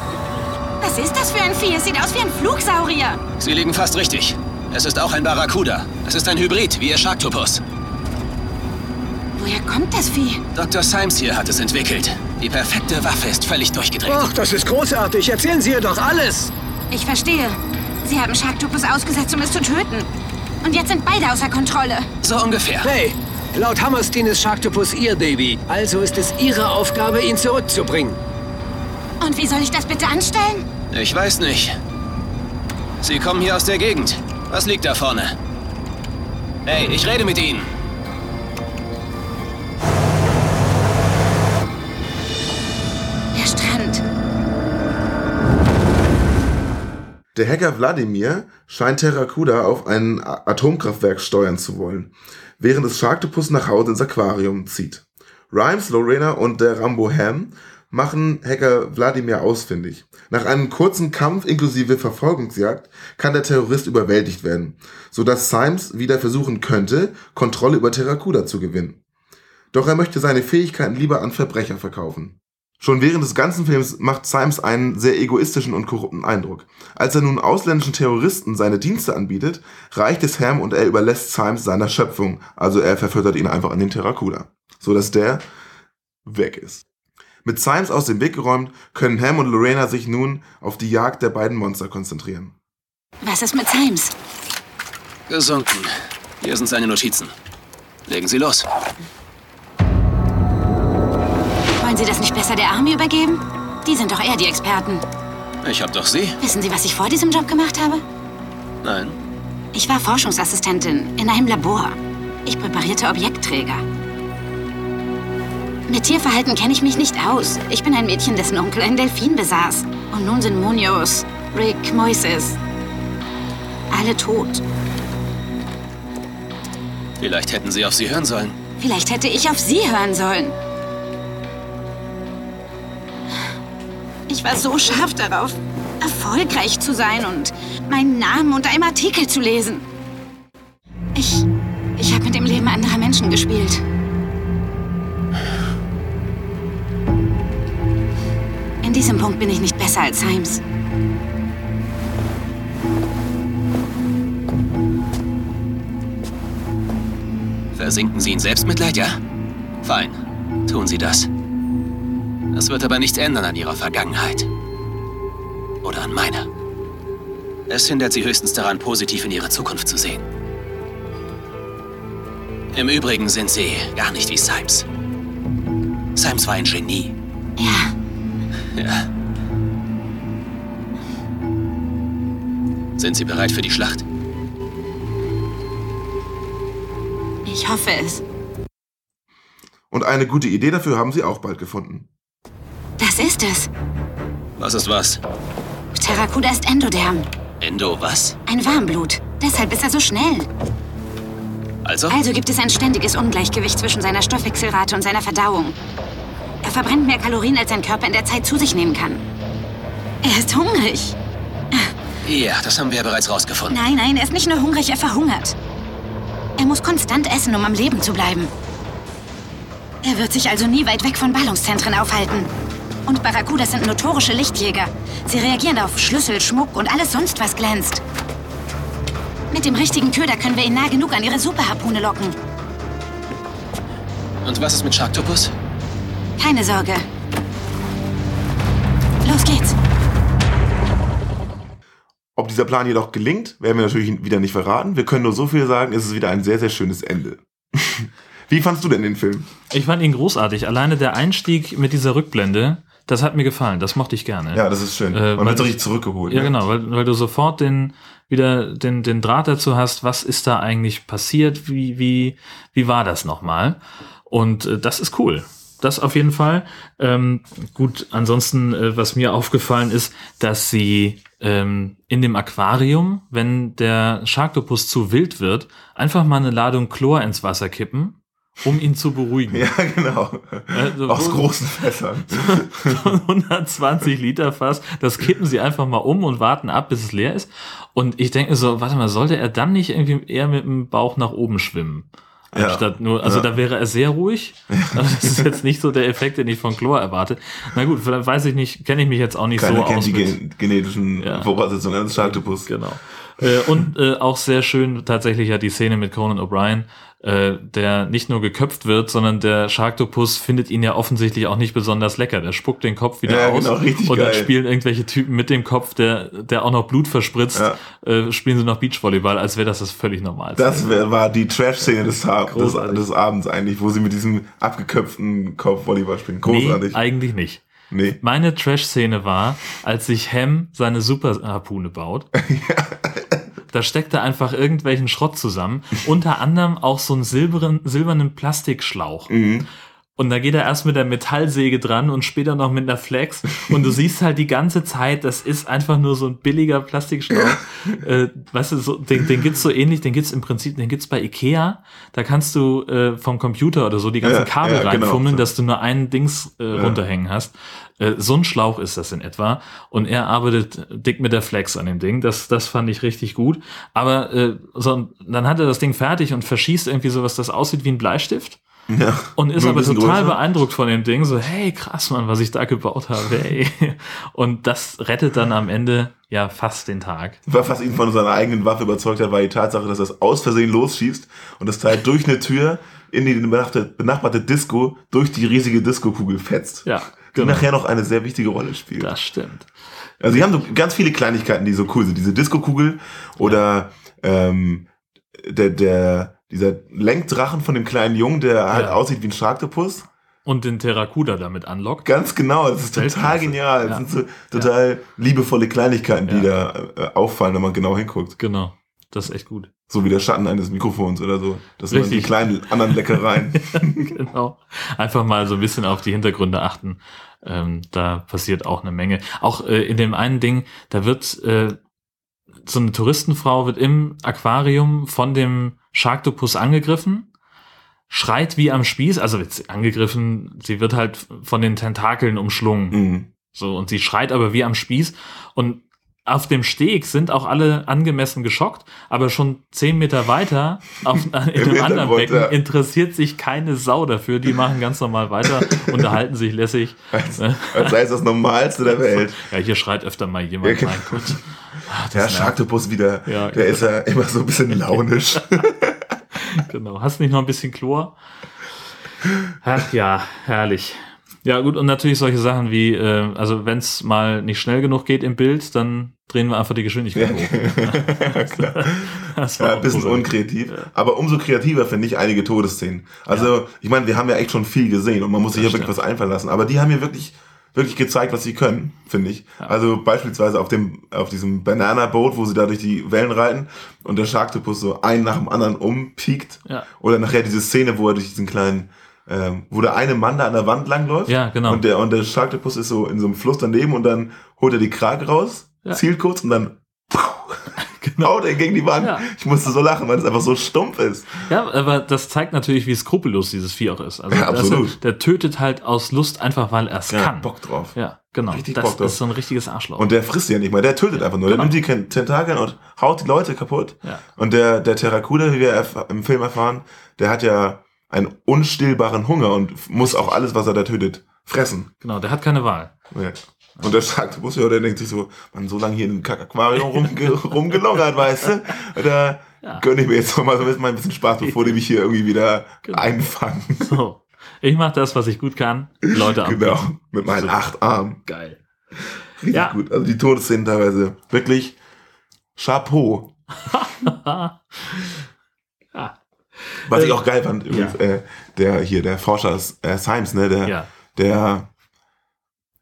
Was ist das für ein Vieh? Es sieht aus wie ein Flugsaurier. Sie liegen fast richtig. Es ist auch ein Barracuda. Es ist ein Hybrid, wie Ihr Sharktopus. Woher kommt das Vieh? Dr. Symes hier hat es entwickelt. Die perfekte Waffe ist völlig durchgedreht. Ach, das ist großartig. Erzählen Sie ihr doch alles. Ich verstehe. Sie haben Sharktopus ausgesetzt, um es zu töten. Und jetzt sind beide außer Kontrolle. So ungefähr. Hey, laut Hammerstein ist Sharktopus Ihr Baby. Also ist es Ihre Aufgabe, ihn zurückzubringen. Und wie soll ich das bitte anstellen? Ich weiß nicht. Sie kommen hier aus der Gegend. Was liegt da vorne? Hey, ich rede mit Ihnen. Der Strand. Der Hacker Wladimir scheint Terracuda auf ein Atomkraftwerk steuern zu wollen, während es Sharktopus nach Hause ins Aquarium zieht. Rhymes, Lorena und der Rambo Ham machen Hacker Wladimir ausfindig. Nach einem kurzen Kampf inklusive Verfolgungsjagd kann der Terrorist überwältigt werden, sodass Symes wieder versuchen könnte, Kontrolle über Terracuda zu gewinnen. Doch er möchte seine Fähigkeiten lieber an Verbrecher verkaufen. Schon während des ganzen Films macht Symes einen sehr egoistischen und korrupten Eindruck. Als er nun ausländischen Terroristen seine Dienste anbietet, reicht es Ham und er überlässt Symes seiner Schöpfung, also er verfüttert ihn einfach an den Terracuda, so dass der weg ist. Mit Symes aus dem Weg geräumt, können Ham und Lorena sich nun auf die Jagd der beiden Monster konzentrieren. Was ist mit Symes? Gesunken. Hier sind seine Notizen. Legen Sie los. Wollen Sie das nicht besser der Army übergeben? Die sind doch eher die Experten. Ich hab doch Sie. Wissen Sie, was ich vor diesem Job gemacht habe? Nein. Ich war Forschungsassistentin in einem Labor. Ich präparierte Objektträger. Mit Tierverhalten kenne ich mich nicht aus. Ich bin ein Mädchen, dessen Onkel einen Delfin besaß. Und nun sind Munoz, Rick, Moises alle tot. Vielleicht hätten Sie auf Sie hören sollen. Vielleicht hätte ich auf Sie hören sollen. Ich war so scharf darauf, erfolgreich zu sein und meinen Namen unter einem Artikel zu lesen. Ich. Ich habe mit dem Leben anderer Menschen gespielt. Diesem Punkt bin ich nicht besser als Symes. Versinken Sie in Selbstmitleid, ja? Fein. Tun Sie das. Das wird aber nichts ändern an Ihrer Vergangenheit. Oder an meiner. Es hindert Sie höchstens daran, positiv in Ihre Zukunft zu sehen. Im Übrigen sind Sie gar nicht wie Symes. Symes war ein Genie. Ja, Ja. Sind Sie bereit für die Schlacht? ich hoffe es. Und eine gute Idee dafür haben sie auch bald gefunden. Das ist es. Was ist was? Terracuda ist Endoderm. Endo was? Ein Warmblut. Deshalb ist er so schnell. Also? Also gibt es ein ständiges Ungleichgewicht zwischen seiner Stoffwechselrate und seiner Verdauung. Er verbrennt mehr Kalorien, als sein Körper in der Zeit zu sich nehmen kann. Er ist hungrig. Ja, das haben wir ja bereits rausgefunden. Nein, nein, er ist nicht nur hungrig, er verhungert. Er muss konstant essen, um am Leben zu bleiben. Er wird sich also nie weit weg von Ballungszentren aufhalten. Und Barracudas sind notorische Lichtjäger. Sie reagieren auf Schlüssel, Schmuck und alles sonst, was glänzt. Mit dem richtigen Köder können wir ihn nah genug an ihre Superharpune locken. Und was ist mit Sharktopus? Keine Sorge. Los geht's. Ob dieser Plan jedoch gelingt, werden wir natürlich wieder nicht verraten. Wir können nur so viel sagen, es ist wieder ein sehr, sehr schönes Ende. (laughs) Wie fandst du denn den Film? Ich fand ihn großartig. Alleine der Einstieg mit dieser Rückblende, das hat mir gefallen. Das mochte ich gerne. Ja, das ist schön. Äh, Man so richtig zurückgeholt. Ja, ne? genau, weil, weil du sofort den wieder den, den Draht dazu hast, was ist da eigentlich passiert, wie, wie, wie war das nochmal? Und äh, das ist cool. Das auf jeden Fall. Ähm, gut, ansonsten, äh, was mir aufgefallen ist, dass sie ähm, in dem Aquarium, wenn der Sharktopus zu wild wird, einfach mal eine Ladung Chlor ins Wasser kippen, um ihn zu beruhigen. (laughs) Ja, genau. Also, Aus großen Fässern. (laughs) so ein 120 Liter Fass, das kippen sie einfach mal um und warten ab, bis es leer ist. Und ich denke so, warte mal, sollte er dann nicht irgendwie eher mit dem Bauch nach oben schwimmen? Ja. Anstatt nur, also Ja. da wäre er sehr ruhig. Aber das ist jetzt nicht so der Effekt, den ich von Chlor erwarte. Na gut, vielleicht weiß ich nicht, kenne ich mich jetzt auch nicht Keiner so kennt aus. die mit- gen genetischen Ja. Voraussetzungen eines Sharktopus. Genau. Äh, und äh, auch sehr schön tatsächlich ja die Szene mit Conan O'Brien, äh, der nicht nur geköpft wird, sondern der Sharktopus findet ihn ja offensichtlich auch nicht besonders lecker. Der spuckt den Kopf wieder Ja, aus genau, richtig und dann geil. spielen irgendwelche Typen mit dem Kopf, der, der auch noch Blut verspritzt, äh, spielen sie noch Beachvolleyball, als wäre das das völlig normal. Das wär, war die Trash-Szene des, des, des Abends eigentlich, wo sie mit diesem abgeköpften Kopf Volleyball spielen. Großartig. Nee, eigentlich nicht. Nee. Meine Trash-Szene war, als sich Ham seine Super-Harpune baut. (laughs) Da steckt er einfach irgendwelchen Schrott zusammen. Unter anderem auch so einen silbernen, silbernen Plastikschlauch. Mhm. Und da geht er erst mit der Metallsäge dran und später noch mit einer Flex. Und du (laughs) siehst halt die ganze Zeit, das ist einfach nur so ein billiger Plastikschlauch. (laughs) äh, weißt du, so, den, den gibt's so ähnlich, den gibt's im Prinzip, den gibt's bei Ikea. Da kannst du äh, vom Computer oder so die ganzen Ja, Kabel ja, genau. reinfummeln, dass du nur ein Dings äh, Ja. runterhängen hast. Äh, so ein Schlauch ist das in etwa. Und er arbeitet dick mit der Flex an dem Ding. Das, das fand ich richtig gut. Aber äh, so, dann hat er das Ding fertig und verschießt irgendwie sowas, das aussieht wie ein Bleistift. Ja. Und ist aber total größer. beeindruckt von dem Ding. So, hey, krass, Mann, was ich da gebaut habe. Hey. (laughs) Und das rettet dann am Ende ja fast den Tag. Was ihn von seiner eigenen Waffe überzeugt hat, war die Tatsache, dass er es aus Versehen losschießt und das Teil durch eine Tür in die benachbarte, Disco durch die riesige Disco-Kugel fetzt. Ja, Die genau. nachher noch eine sehr wichtige Rolle spielt. Das stimmt. Also die haben so ganz viele Kleinigkeiten, die so cool sind. Diese Disco-Kugel oder ähm, der, der, dieser Lenkdrachen von dem kleinen Jungen, der halt Ja. aussieht wie ein Sharktopus. Und den Terrakuda damit anlockt. Ganz genau, das ist total genial. Das Ja. sind so total liebevolle Kleinigkeiten, die da äh, auffallen, wenn man genau hinguckt. Genau. Das ist echt gut. So wie der Schatten eines Mikrofons oder so. Das sind die kleinen anderen Leckereien. (laughs) genau. Einfach mal so ein bisschen auf die Hintergründe achten. Ähm, da passiert auch eine Menge. Auch äh, in dem einen Ding, da wird äh, so eine Touristenfrau wird im Aquarium von dem Sharktopus angegriffen, schreit wie am Spieß, also jetzt angegriffen, sie wird halt von den Tentakeln umschlungen. Mhm. So, und sie schreit aber wie am Spieß. Und auf dem Steg sind auch alle angemessen geschockt, aber schon zehn Meter weiter auf, (laughs) in einem anderen Becken ja. interessiert sich keine Sau dafür. Die machen ganz normal weiter, (laughs) unterhalten sich lässig. Als, als sei es das Normalste der Welt. Ja, hier schreit öfter mal jemand. Ja, Mein Gott. Ah, das Der. Sharktopus wieder, Ja, der ist ja immer so ein bisschen (laughs) launisch. Genau. Hast du nicht noch ein bisschen Chlor? Ach ja, herrlich. Ja, gut, und natürlich solche Sachen wie, äh, also wenn es mal nicht schnell genug geht im Bild, dann drehen wir einfach die Geschwindigkeit hoch. (laughs) Klar. (laughs) Das war Ja, ein bisschen unkreativ. Aber umso kreativer finde ich einige Todesszenen. Also, ich meine, wir haben ja echt schon viel gesehen und man muss sich ja wirklich was einfallen lassen. Aber die haben mir wirklich, wirklich gezeigt, was sie können, finde ich. Also beispielsweise auf dem, auf diesem Banana Boat, wo sie da durch die Wellen reiten und der Sharktopus so einen nach dem anderen umpiekt. Ja. Oder nachher diese Szene, wo er durch diesen kleinen, ähm, wo der eine Mann da an der Wand langläuft. Ja, genau. Und der, und der Sharktopus ist so in so einem Fluss daneben und dann holt er die Krake raus, Ja. zielt kurz und dann haut er gegen die Wand. Ja. Ich musste so lachen, weil es einfach so stumpf ist. Ja, aber das zeigt natürlich, wie skrupellos dieses Vieh auch ist. Also Ja, absolut. der tötet halt aus Lust einfach, weil er es Ja, kann. Bock drauf. Ja, genau. Richtig das Bock drauf. ist so ein richtiges Arschloch. Und der frisst ja nicht mal, der tötet einfach nur. Genau. Der nimmt die Tentakeln und haut die Leute kaputt. Ja. Und der, der Terrakuda, wie wir im Film erfahren, der hat ja einen unstillbaren Hunger und muss auch alles, was er da tötet, fressen. genau, der hat keine Wahl. Ja. Und der Sharktopus, ja, der denkt sich so, man, so lange hier in dem Kack-Aquarium rumge (laughs) rumgelungert, weißt du? Da Ja. gönne ich mir jetzt noch mal so ein bisschen Spaß, bevor die mich hier irgendwie wieder Genau. einfangen. (laughs) So. Ich mache das, was ich gut kann. Leute am Genau, mit meinen Super. acht Armen. Geil. Richtig Ja. gut. Also die Todesszenen teilweise wirklich Chapeau. (laughs) ja. Was ich Äh, auch geil fand, übrigens, ja. äh, der hier, der Forscher äh, Symes, ne, der, Ja. der,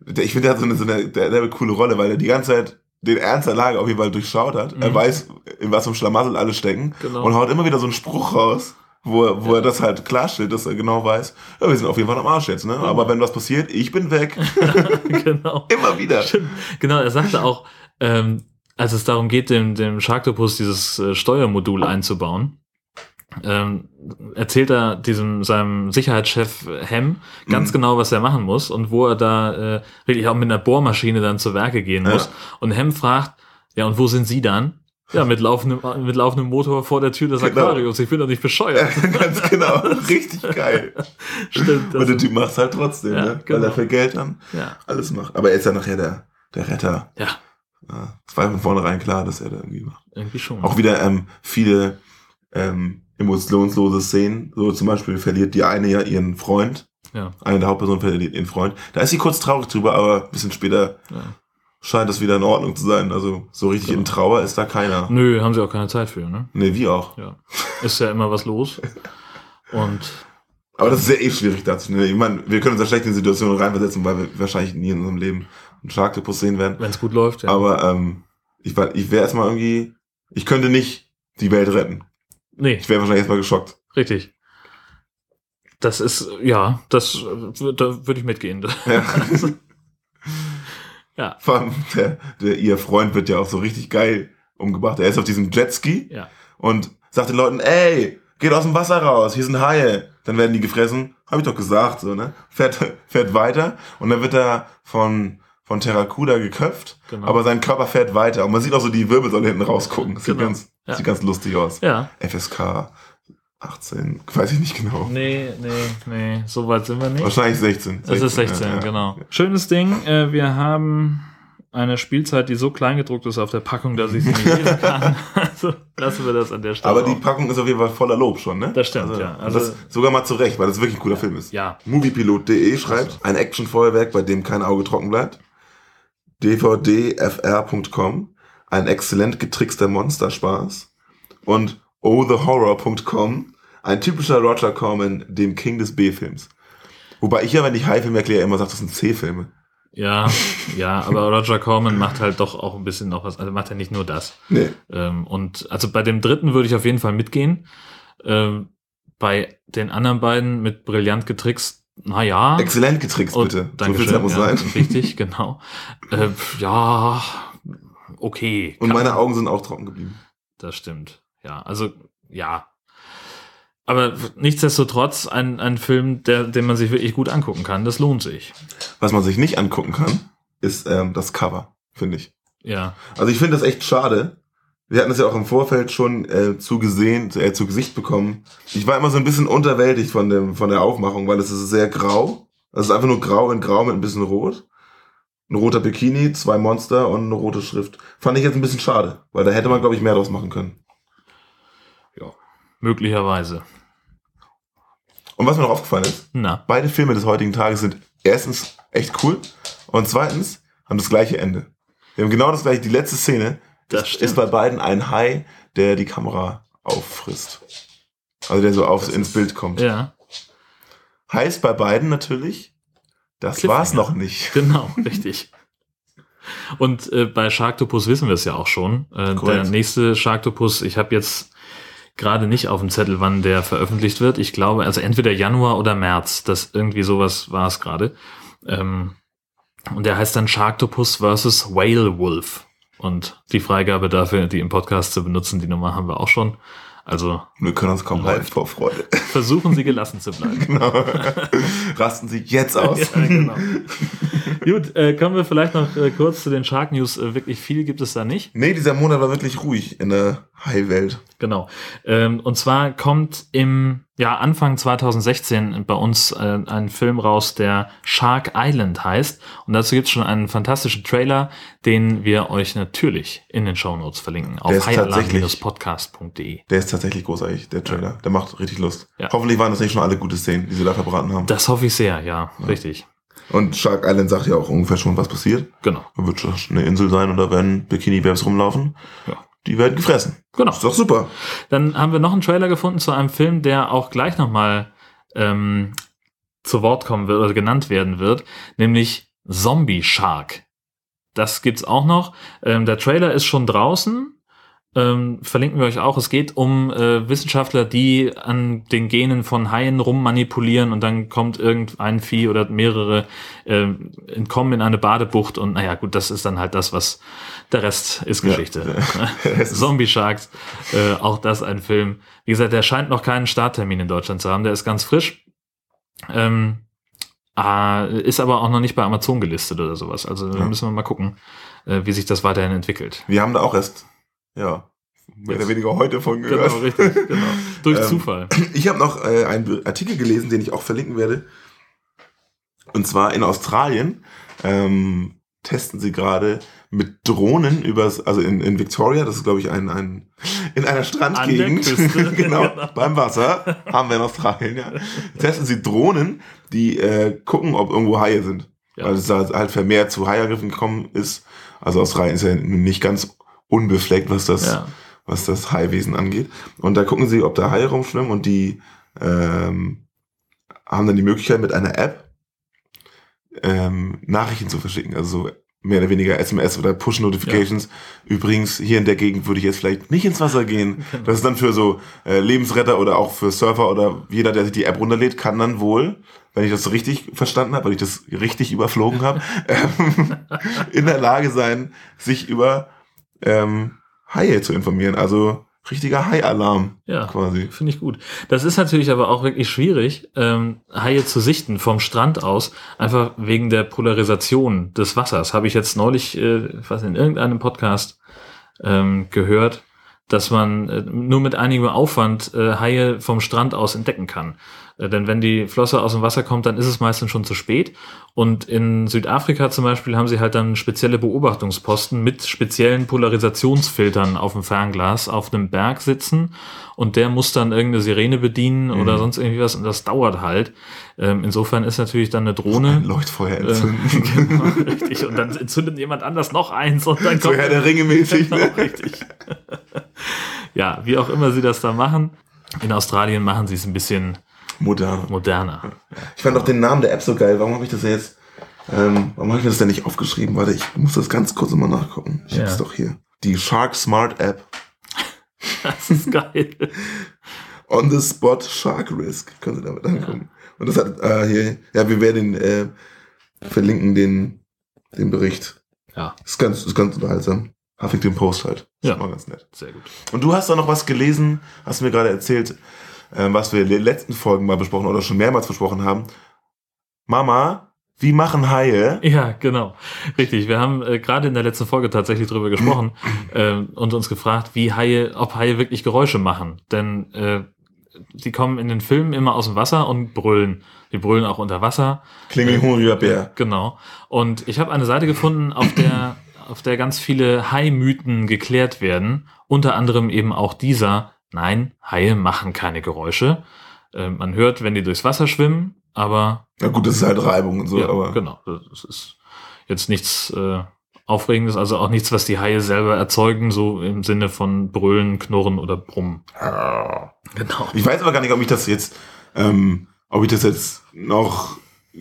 ich finde, der hat so eine, so eine der, der hat eine coole Rolle, weil er die ganze Zeit den Ernst der Lage auf jeden Fall durchschaut hat. Er Mhm. weiß, in was einem Schlamassel alle stecken Genau. und haut immer wieder so einen Spruch raus, wo, er- wo er das halt klarstellt, dass er genau weiß, ja, wir sind auf jeden Fall am Arsch jetzt, ne? Aber wenn was passiert, ich bin weg. (laughs) genau. immer wieder. Stimmt. Genau, er sagte auch, ähm, als es darum geht, dem, dem Sharktopus dieses äh, Steuermodul einzubauen, ähm, erzählt er diesem seinem Sicherheitschef Hem ganz Mhm. genau, was er machen muss und wo er da äh, wirklich auch mit einer Bohrmaschine dann zu Werke gehen Ja. muss. Und Hem fragt, ja, und wo sind Sie dann? Ja, mit laufendem, mit laufendem Motor vor der Tür des Genau. Aquariums. Ich bin doch nicht bescheuert. (laughs) Ganz genau. Richtig geil. (laughs) Stimmt. Und der Typ macht's halt trotzdem, Ja, ne? Weil genau. er für Geld dann Ja. alles macht. Aber er ist ja nachher der, der Retter. Ja. Ja, Es war von vornherein klar, dass er da irgendwie macht. Irgendwie schon. Auch wieder ähm, viele ähm, emotionslose Szenen. So zum Beispiel verliert die eine ja ihren Freund. Ja. Eine der Hauptpersonen verliert ihren Freund. Da ist sie kurz traurig drüber, aber ein bisschen später Ja. scheint das wieder in Ordnung zu sein. Also so richtig in Trauer ist da keiner. Nö, haben sie auch keine Zeit für, ne? Nee, wie auch. Ja. Ist ja immer was los. (laughs) Und Aber das ist ja eh schwierig dazu. Ich meine, wir können uns ja schlecht in Situationen reinversetzen, weil wir wahrscheinlich nie in unserem Leben einen Sharktopus sehen werden. wenn es gut läuft, ja. Aber ähm, ich, war- ich wäre erstmal irgendwie, ich könnte nicht die Welt retten. Nee, Ich wäre wahrscheinlich erstmal geschockt. richtig. Das ist, ja, das, da würde ich mitgehen. Ja. (laughs) (laughs) Ja. Vor allem, der, der, ihr Freund wird ja auch so richtig geil umgebracht. Er ist auf diesem Jetski Ja. und sagt den Leuten, ey, geht aus dem Wasser raus, hier sind Haie. Dann werden die gefressen. Habe ich doch gesagt, so, ne? Fährt, (laughs) fährt weiter und dann wird er von, von Terracuda geköpft, Genau. aber sein Körper fährt weiter. Und man sieht auch so die Wirbelsäule hinten rausgucken. Das sieht, Genau. ganz, Ja. sieht ganz lustig aus. Ja. FSK 18, weiß ich nicht genau. Nee, nee, nee, so weit sind wir nicht. Wahrscheinlich 16. Es ist 16, ja, ja. genau. Schönes Ding. Äh, wir haben eine Spielzeit, die so klein gedruckt ist auf der Packung, dass ich sie nicht lesen (laughs) kann. Also lassen wir das an der Stelle. Aber die. Packung ist auf jeden Fall voller Lob schon, ne? Das stimmt, also, ja. Also- das sogar mal zurecht, weil das wirklich ein cooler Film ist. Ja. Moviepilot.de schreibt, ein Actionfeuerwerk, bei dem kein Auge trocken bleibt. dvdfr.com, ein exzellent getrickster Monsterspaß. Und ohthehorror.com, ein typischer Roger Corman, dem King des B-Films. Wobei ich ja, wenn ich High-Film erkläre, immer sage, das sind C-Filme. Ja, ja, aber Roger Corman macht halt doch auch ein bisschen noch was. Also macht er nicht nur das. Nee. Ähm, und also bei dem dritten würde ich auf jeden Fall mitgehen. Ähm, bei den anderen beiden mit brillant getrickst, naja. Exzellent getrickst, bitte. So Dankeschön, viel Zeit muss ja, sein. Richtig, genau. Äh, ja, okay. Und meine Augen sind auch trocken geblieben. Das stimmt. Ja, also ja. Aber nichtsdestotrotz ein, ein Film, der, den man sich wirklich gut angucken kann. Das lohnt sich. Was man sich nicht angucken kann, ist ähm, das Cover, finde ich. Ja. Also ich finde das echt schade. Wir hatten es ja auch im Vorfeld schon äh, zu gesehen, zu, äh, zu Gesicht bekommen. Ich war immer so ein bisschen unterwältigt von dem von der Aufmachung, weil es ist sehr grau. Es ist einfach nur grau in grau mit ein bisschen rot. Ein roter Bikini, zwei Monster und eine rote Schrift. Fand ich jetzt ein bisschen schade, weil da hätte man, glaube ich, mehr draus machen können. Möglicherweise. Und was mir noch aufgefallen ist, Na. beide Filme des heutigen Tages sind erstens echt cool und zweitens haben das gleiche Ende. Wir haben genau das gleiche, die letzte Szene Das ist, ist bei beiden ein Hai, der die Kamera auffrisst. Also der so aufs, ins Bild kommt. Ja. Heißt bei beiden natürlich, das war's noch nicht. (laughs) Genau, richtig. Und äh, bei Sharktopus wissen wir es ja auch schon. Äh, der nächste Sharktopus, ich habe jetzt gerade nicht auf dem Zettel, wann der veröffentlicht wird. Ich glaube, also entweder Januar oder März. Das irgendwie sowas war es gerade. Ähm, und der heißt dann Sharktopus versus Whale Wolf. Und die Freigabe dafür, die im Podcast zu benutzen, die Nummer haben wir auch schon. Also Wir können uns kaum halten vor Freude. versuchen Sie gelassen zu bleiben. (laughs) Genau. Rasten Sie jetzt aus. (laughs) Ja, genau. Gut, äh, kommen wir vielleicht noch äh, kurz zu den Shark News. Äh, wirklich viel gibt es da nicht. Nee, dieser Monat war wirklich ruhig in der Hai-Welt. Genau. Ähm, und zwar kommt im ja, Anfang 2016 bei uns äh, ein Film raus, der Shark Island heißt. Und dazu gibt es schon einen fantastischen Trailer, den wir euch natürlich in den Shownotes verlinken. Der Auf ist tatsächlich- podcast.de. Der ist tatsächlich großartig, der Trailer. Der macht richtig Lust. Ja. Hoffentlich waren das nicht schon alle gute Szenen, die sie da verbraten haben. Das hoffe ich sehr, ja, richtig. Und Shark Island sagt ja auch ungefähr schon, was passiert. Genau. Da wird schon eine Insel sein und da werden Bikini-Babs rumlaufen. Ja. Die werden gefressen. Genau. Ist doch super. Dann haben wir noch einen Trailer gefunden zu einem Film, der auch gleich nochmal ähm, zu Wort kommen wird oder genannt werden wird, nämlich Zombie Shark. Das gibt's auch noch. Ähm, der Trailer ist schon draußen. Ähm, verlinken wir euch auch. Es geht um äh, Wissenschaftler, die an den Genen von Haien rummanipulieren und dann kommt irgendein Vieh oder mehrere äh, entkommen in eine Badebucht und naja, gut, das ist dann halt das, was der Rest ist Ja, Geschichte. ist- (laughs) (laughs) Zombie Sharks, äh, auch das ein Film. Wie gesagt, der scheint noch keinen Starttermin in Deutschland zu haben. Der ist ganz frisch. Ähm, äh, ist aber auch noch nicht bei Amazon gelistet oder sowas. Also da Ja. müssen wir mal gucken, äh, wie sich das weiterhin entwickelt. Wir haben da auch erst, ja, mehr oder weniger heute von gehört. Genau, richtig, genau. Durch (laughs) Ähm, Zufall. Ich habe noch äh, einen Artikel gelesen, den ich auch verlinken werde. Und zwar in Australien ähm, testen sie gerade mit Drohnen übers, also in, in Victoria, das ist glaube ich ein, ein in einer Strandgegend, (laughs) genau, (laughs) genau. beim Wasser, haben wir in Australien, ja. Testen sie Drohnen, die äh, gucken, ob irgendwo Haie sind. Ja. Weil es da halt vermehrt zu Haiangriffen gekommen ist. Also Australien ist ja nicht ganz unbefleckt, was das, Ja. was das Haiwesen angeht. Und da gucken sie, ob da Haie rumschwimmen und die ähm, haben dann die Möglichkeit mit einer App ähm, Nachrichten zu verschicken. Also so mehr oder weniger SMS oder Push-Notifications. Übrigens, hier in der Gegend würde ich jetzt vielleicht nicht ins Wasser gehen. (laughs) Genau. Das ist dann für so äh, Lebensretter oder auch für Surfer oder jeder, der sich die App runterlädt, kann dann wohl, wenn ich das so richtig verstanden habe, wenn ich das richtig überflogen habe, (laughs) ähm, in der Lage sein, sich über ähm, Haie zu informieren. Also richtiger Hai-Alarm Ja, quasi. finde ich gut. Das ist natürlich aber auch wirklich schwierig, ähm, Haie zu sichten vom Strand aus, einfach wegen der Polarisation des Wassers. Habe ich jetzt neulich, äh, nicht, in irgendeinem Podcast ähm, gehört, dass man äh, nur mit einigem Aufwand äh, Haie vom Strand aus entdecken kann. Äh, denn wenn die Flosse aus dem Wasser kommt, dann ist es meistens schon zu spät. Und in Südafrika zum Beispiel haben sie halt dann spezielle Beobachtungsposten mit speziellen Polarisationsfiltern auf dem Fernglas auf einem Berg sitzen und der muss dann irgendeine Sirene bedienen oder Mhm. sonst irgendwie was und das dauert halt. Ähm, insofern ist natürlich dann eine Drohne. Ein Leuchtfeuer Äh, entzünden. (laughs) genau, richtig. Und dann entzündet jemand anders noch eins und dann So kommt. Herr der Ringe mäßig, (laughs) Genau, ne? richtig. ja, wie auch immer sie das da machen. In Australien machen sie es ein bisschen Moderner. moderner. Ich fand auch den Namen der App so geil. Warum habe ich das denn jetzt? Ähm, warum habe ich mir das denn nicht aufgeschrieben? Warte, ich muss das ganz kurz mal nachgucken. Ich Ja. hab's doch hier. Die Shark Smart App. (laughs) Das ist geil. (laughs) On the Spot Shark Risk. Können Sie damit angucken. Und das hat äh, hier, ja, wir werden äh, verlinken den, den Bericht. Ja. Ist ganz, ist ganz unterhaltsam. Huffington Post halt. Ist Ja. mal ganz nett. Sehr gut. Und du hast da noch was gelesen, hast mir gerade erzählt, was wir in den letzten Folgen mal besprochen oder schon mehrmals besprochen haben. Mama, wie machen Haie? Ja, genau. Richtig. Wir haben äh, gerade in der letzten Folge tatsächlich drüber gesprochen ähm, und uns gefragt, wie Haie, ob Haie wirklich Geräusche machen. Denn äh, die kommen in den Filmen immer aus dem Wasser und brüllen. Die brüllen auch unter Wasser. Klingen wie ein hungriger Bär. Genau. Und ich habe eine Seite gefunden, auf der, auf der ganz viele Hai-Mythen geklärt werden. Unter anderem eben auch dieser, nein, Haie machen keine Geräusche. Äh, man hört, wenn die durchs Wasser schwimmen, aber Na gut, das ist halt Reibung und so, ja, aber. genau. Das ist jetzt nichts äh, Aufregendes, also auch nichts, was die Haie selber erzeugen, so im Sinne von Brüllen, Knurren oder Brummen. Genau. Ich weiß aber gar nicht, ob ich das jetzt, ähm, ob ich das jetzt noch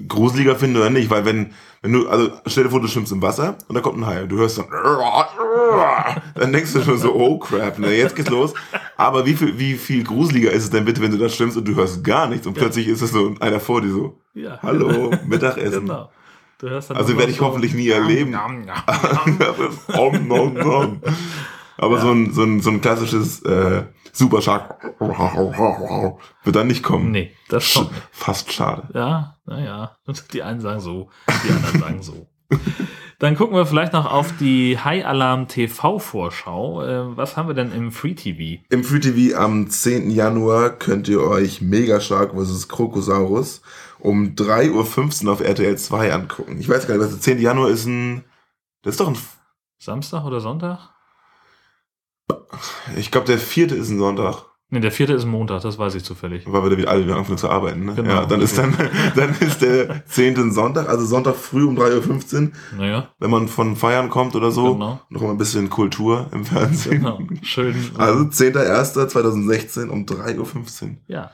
gruseliger finde oder nicht, weil wenn, wenn du, also stell dir vor, du schwimmst im Wasser und da kommt ein Hai und du hörst dann, dann denkst du schon so, oh crap, ne, jetzt geht's los. Aber wie viel, wie viel gruseliger ist es denn bitte, wenn du da schwimmst und du hörst gar nichts und Ja. plötzlich ist es so einer vor dir so, Ja. hallo, (laughs) Mittagessen. Genau. Also werde ich hoffentlich nie erleben. Om, (laughs) nom, nom. Aber so, ein, so, ein, so ein klassisches äh, Super Shark wird dann nicht kommen. Nee, das nicht. Fast schade. Ja, naja. (laughs) Die einen sagen so, die anderen sagen so. Dann gucken wir vielleicht noch auf die High Alarm TV Vorschau. Äh, was haben wir denn im Free TV? Im Free TV am 10. Januar könnt ihr euch Mega Shark vs. Krokosaurus um 3.15 Uhr auf RTL 2 angucken. Ich weiß gar nicht, was der 10. Januar ist ein. Das ist doch ein. Samstag oder Sonntag? Ich glaube, der vierte ist ein Sonntag. Nee, der vierte ist ein Montag, das weiß ich zufällig. Weil wir da wieder alle wieder anfangen zu arbeiten. Ne? Genau. Ja, dann ist dann, (laughs) dann ist der 10. ein Sonntag, also Sonntag früh um 3.15 Uhr, Naja, wenn man von Feiern kommt oder so. Genau. Noch mal ein bisschen Kultur im Fernsehen. genau. Schön. Also 10.01.2016 um 3.15 Uhr. Ja.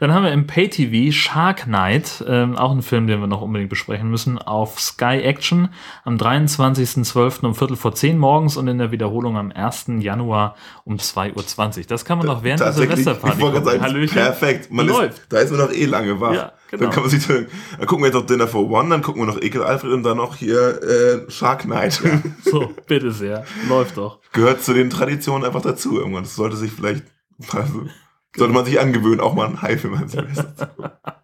Dann haben wir im Pay-TV Shark Knight, ähm, auch ein Film, den wir noch unbedingt besprechen müssen, auf Sky Action am 23.12. um Viertel vor zehn morgens und in der Wiederholung am 1. Januar um 2.20 Uhr. Das kann man noch während der Silvesterparty gucken. sagen, Hallöchen. perfekt. Man Läuft. ist, da ist man noch eh lange wach. Ja, genau. Dann kann man sich dann, dann gucken wir jetzt noch Dinner for One, dann gucken wir noch Ekel Alfred und dann noch hier äh, Shark Knight. (laughs) So, bitte sehr. Läuft doch. Gehört zu den Traditionen einfach dazu irgendwann. Das sollte sich vielleicht, also, sollte man sich angewöhnen, auch mal einen Haifilm an Silvester zu gucken. (laughs)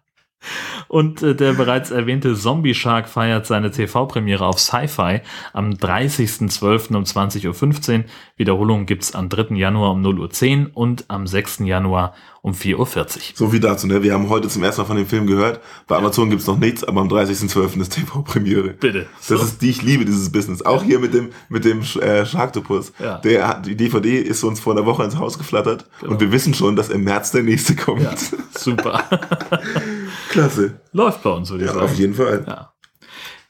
Und äh, der bereits erwähnte Zombie Shark feiert seine TV-Premiere auf Sci-Fi am 30.12. um 20.15 Uhr. Wiederholung gibt's am 3. Januar um 0.10 Uhr und am 6. Januar um 4.40 Uhr. So viel dazu, ne? Wir haben heute zum ersten Mal von dem Film gehört. Bei Amazon gibt's noch nichts, aber am 30.12. ist TV-Premiere. Bitte. Das So. ist die, ich liebe dieses Business. Auch hier mit dem, mit dem äh, Sharktopus. Ja. Der, die DVD ist uns vor einer Woche ins Haus geflattert Genau. und wir wissen schon, dass im März der nächste kommt. Ja, super. (laughs) (laughs) Klasse. Läuft bei uns, würde ich Ja, sagen. auf jeden Fall. Ja.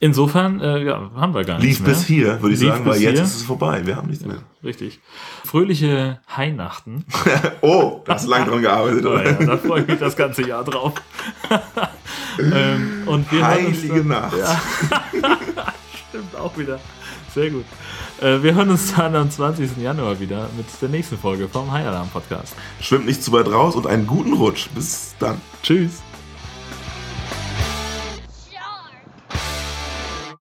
Insofern, äh, ja, haben wir gar nichts Lief mehr. bis hier, würde ich Lief sagen, weil jetzt hier. ist es vorbei. Wir haben nichts mehr. Richtig. Fröhliche Heinachten. (laughs) oh, da hast du lange dran gearbeitet, Oh ja, da freue ich mich das ganze Jahr drauf. (laughs) ähm, und wir Heilige dann, Nacht. Ja. (laughs) Stimmt auch wieder. Sehr gut. Äh, wir hören uns dann am 20. Januar wieder mit der nächsten Folge vom High Alarm Podcast. Schwimmt nicht zu weit raus und einen guten Rutsch. Bis dann. Tschüss.